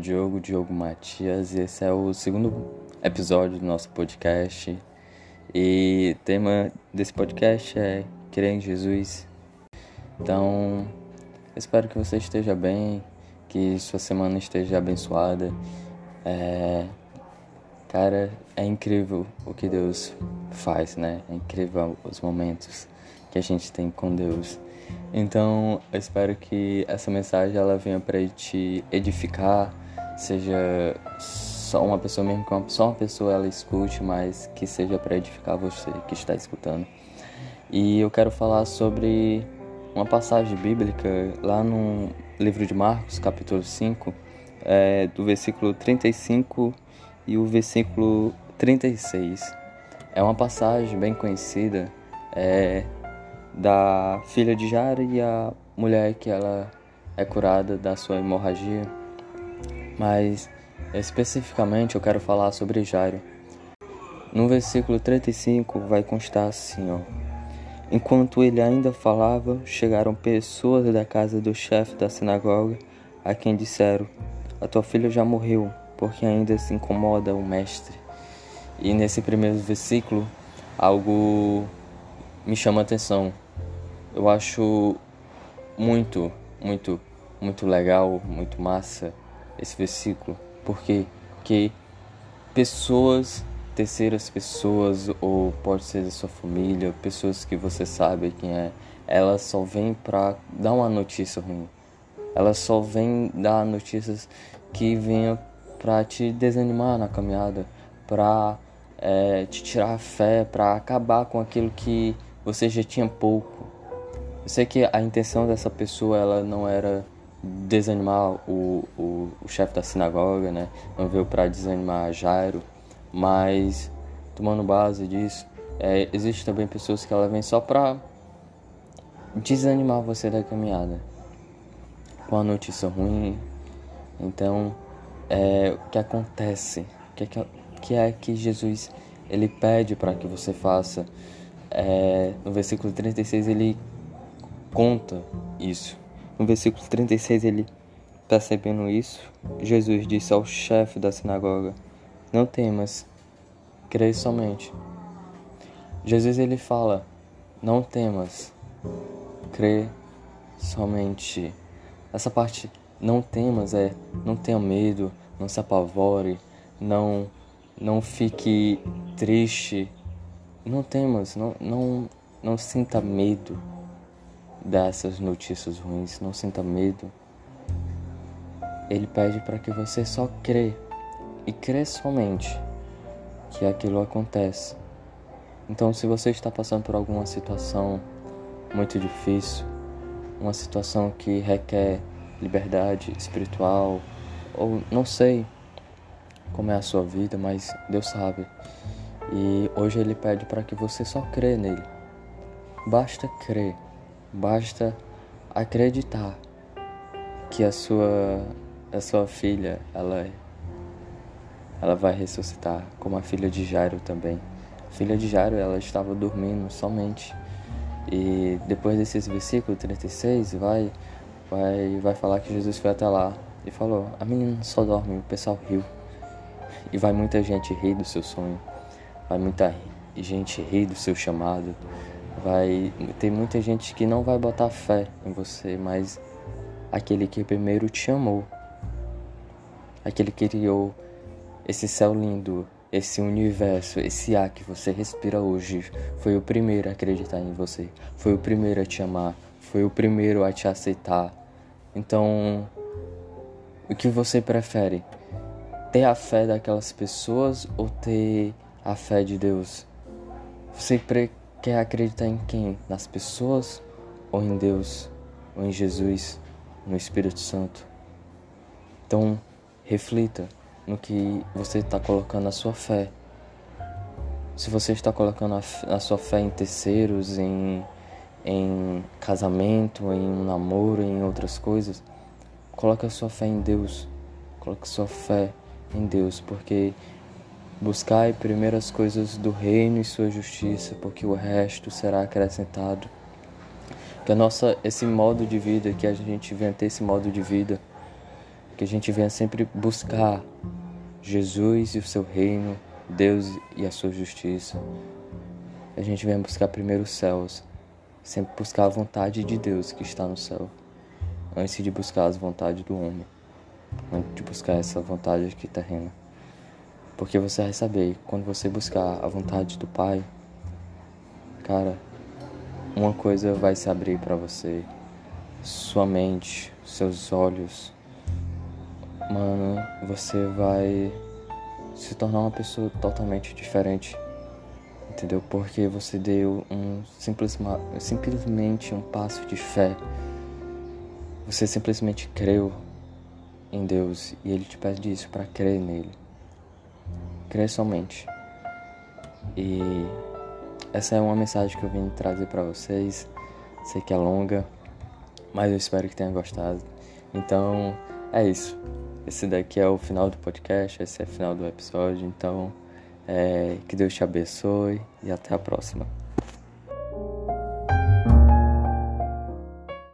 Diogo, Diogo Matias, e esse é o segundo episódio do nosso podcast. E o tema desse podcast é Crer em Jesus. Então, espero que você esteja bem, que sua semana esteja abençoada. É, cara, é incrível o que Deus faz, né? É incrível os momentos que a gente tem com Deus. Então, eu espero que essa mensagem ela venha para te edificar, seja só uma pessoa mesmo que só uma pessoa ela escute, mas que seja para edificar você que está escutando. E eu quero falar sobre uma passagem bíblica lá no livro de Marcos, capítulo 5, é, do versículo 35 e o versículo 36. É uma passagem bem conhecida, é, da filha de Jairo e a mulher que ela é curada da sua hemorragia. Mas especificamente eu quero falar sobre Jairo. No versículo 35 vai constar assim, ó. Enquanto ele ainda falava, chegaram pessoas da casa do chefe da sinagoga, a quem disseram: A tua filha já morreu, porque ainda se incomoda o mestre. E nesse primeiro versículo, algo me chama a atenção. Eu acho muito, muito, muito legal, muito massa esse versículo, porque que pessoas, terceiras pessoas, ou pode ser da sua família, pessoas que você sabe quem é, elas só vêm para dar uma notícia ruim. Elas só vêm dar notícias que venham para te desanimar na caminhada, para é, te tirar a fé, para acabar com aquilo que você já tinha pouco. Eu sei que a intenção dessa pessoa ela não era desanimar o, o, o chefe da sinagoga, né? Não veio para desanimar Jairo, mas tomando base disso, é, existe também pessoas que ela vem só para desanimar você da caminhada com a notícia ruim. Então, é, o que acontece? O que é que, é que Jesus ele pede para que você faça? É, no versículo 36 ele conta isso. No versículo 36 ele percebendo isso, Jesus disse ao chefe da sinagoga: Não temas, crê somente. Jesus ele fala: Não temas, crê somente. Essa parte não temas é não tenha medo, não se apavore, não não fique triste, não temas, não, não, não sinta medo dessas notícias ruins, não sinta medo. Ele pede para que você só crê e crê somente que aquilo acontece. Então, se você está passando por alguma situação muito difícil, uma situação que requer liberdade espiritual, ou não sei como é a sua vida, mas Deus sabe. E hoje ele pede para que você só crê nele. Basta crer, basta acreditar que a sua a sua filha, ela ela vai ressuscitar, como a filha de Jairo também. A filha de Jairo, ela estava dormindo somente. E depois desses versículos 36, vai vai vai falar que Jesus foi até lá e falou: "A menina só dorme". O pessoal riu. E vai muita gente rir do seu sonho. Vai muita gente rir do seu chamado. Vai ter muita gente que não vai botar fé em você, mas aquele que primeiro te amou, aquele que criou esse céu lindo, esse universo, esse ar que você respira hoje, foi o primeiro a acreditar em você, foi o primeiro a te amar, foi o primeiro a te aceitar. Então, o que você prefere? Ter a fé daquelas pessoas ou ter a fé de Deus? Você quer acreditar em quem? Nas pessoas ou em Deus? Ou em Jesus? No Espírito Santo? Então, reflita no que você está colocando a sua fé. Se você está colocando a, a sua fé em terceiros, em, em casamento, em um namoro, em outras coisas, coloque a sua fé em Deus. Coloque a sua fé em Deus, porque Buscai primeiro as coisas do reino e sua justiça, porque o resto será acrescentado. Que a nossa esse modo de vida, que a gente venha ter esse modo de vida, que a gente venha sempre buscar Jesus e o seu reino, Deus e a sua justiça. A gente venha buscar primeiro os céus, sempre buscar a vontade de Deus que está no céu, antes de buscar as vontades do homem, antes de buscar essa vontade aqui terrena. Porque você vai saber, quando você buscar a vontade do Pai, cara, uma coisa vai se abrir para você, sua mente, seus olhos. Mano, você vai se tornar uma pessoa totalmente diferente. Entendeu? Porque você deu um simples, simplesmente um passo de fé. Você simplesmente creu em Deus e ele te pede isso para crer nele. Crer somente. E essa é uma mensagem que eu vim trazer para vocês. Sei que é longa, mas eu espero que tenha gostado. Então, é isso. Esse daqui é o final do podcast, esse é o final do episódio. Então, é, que Deus te abençoe e até a próxima.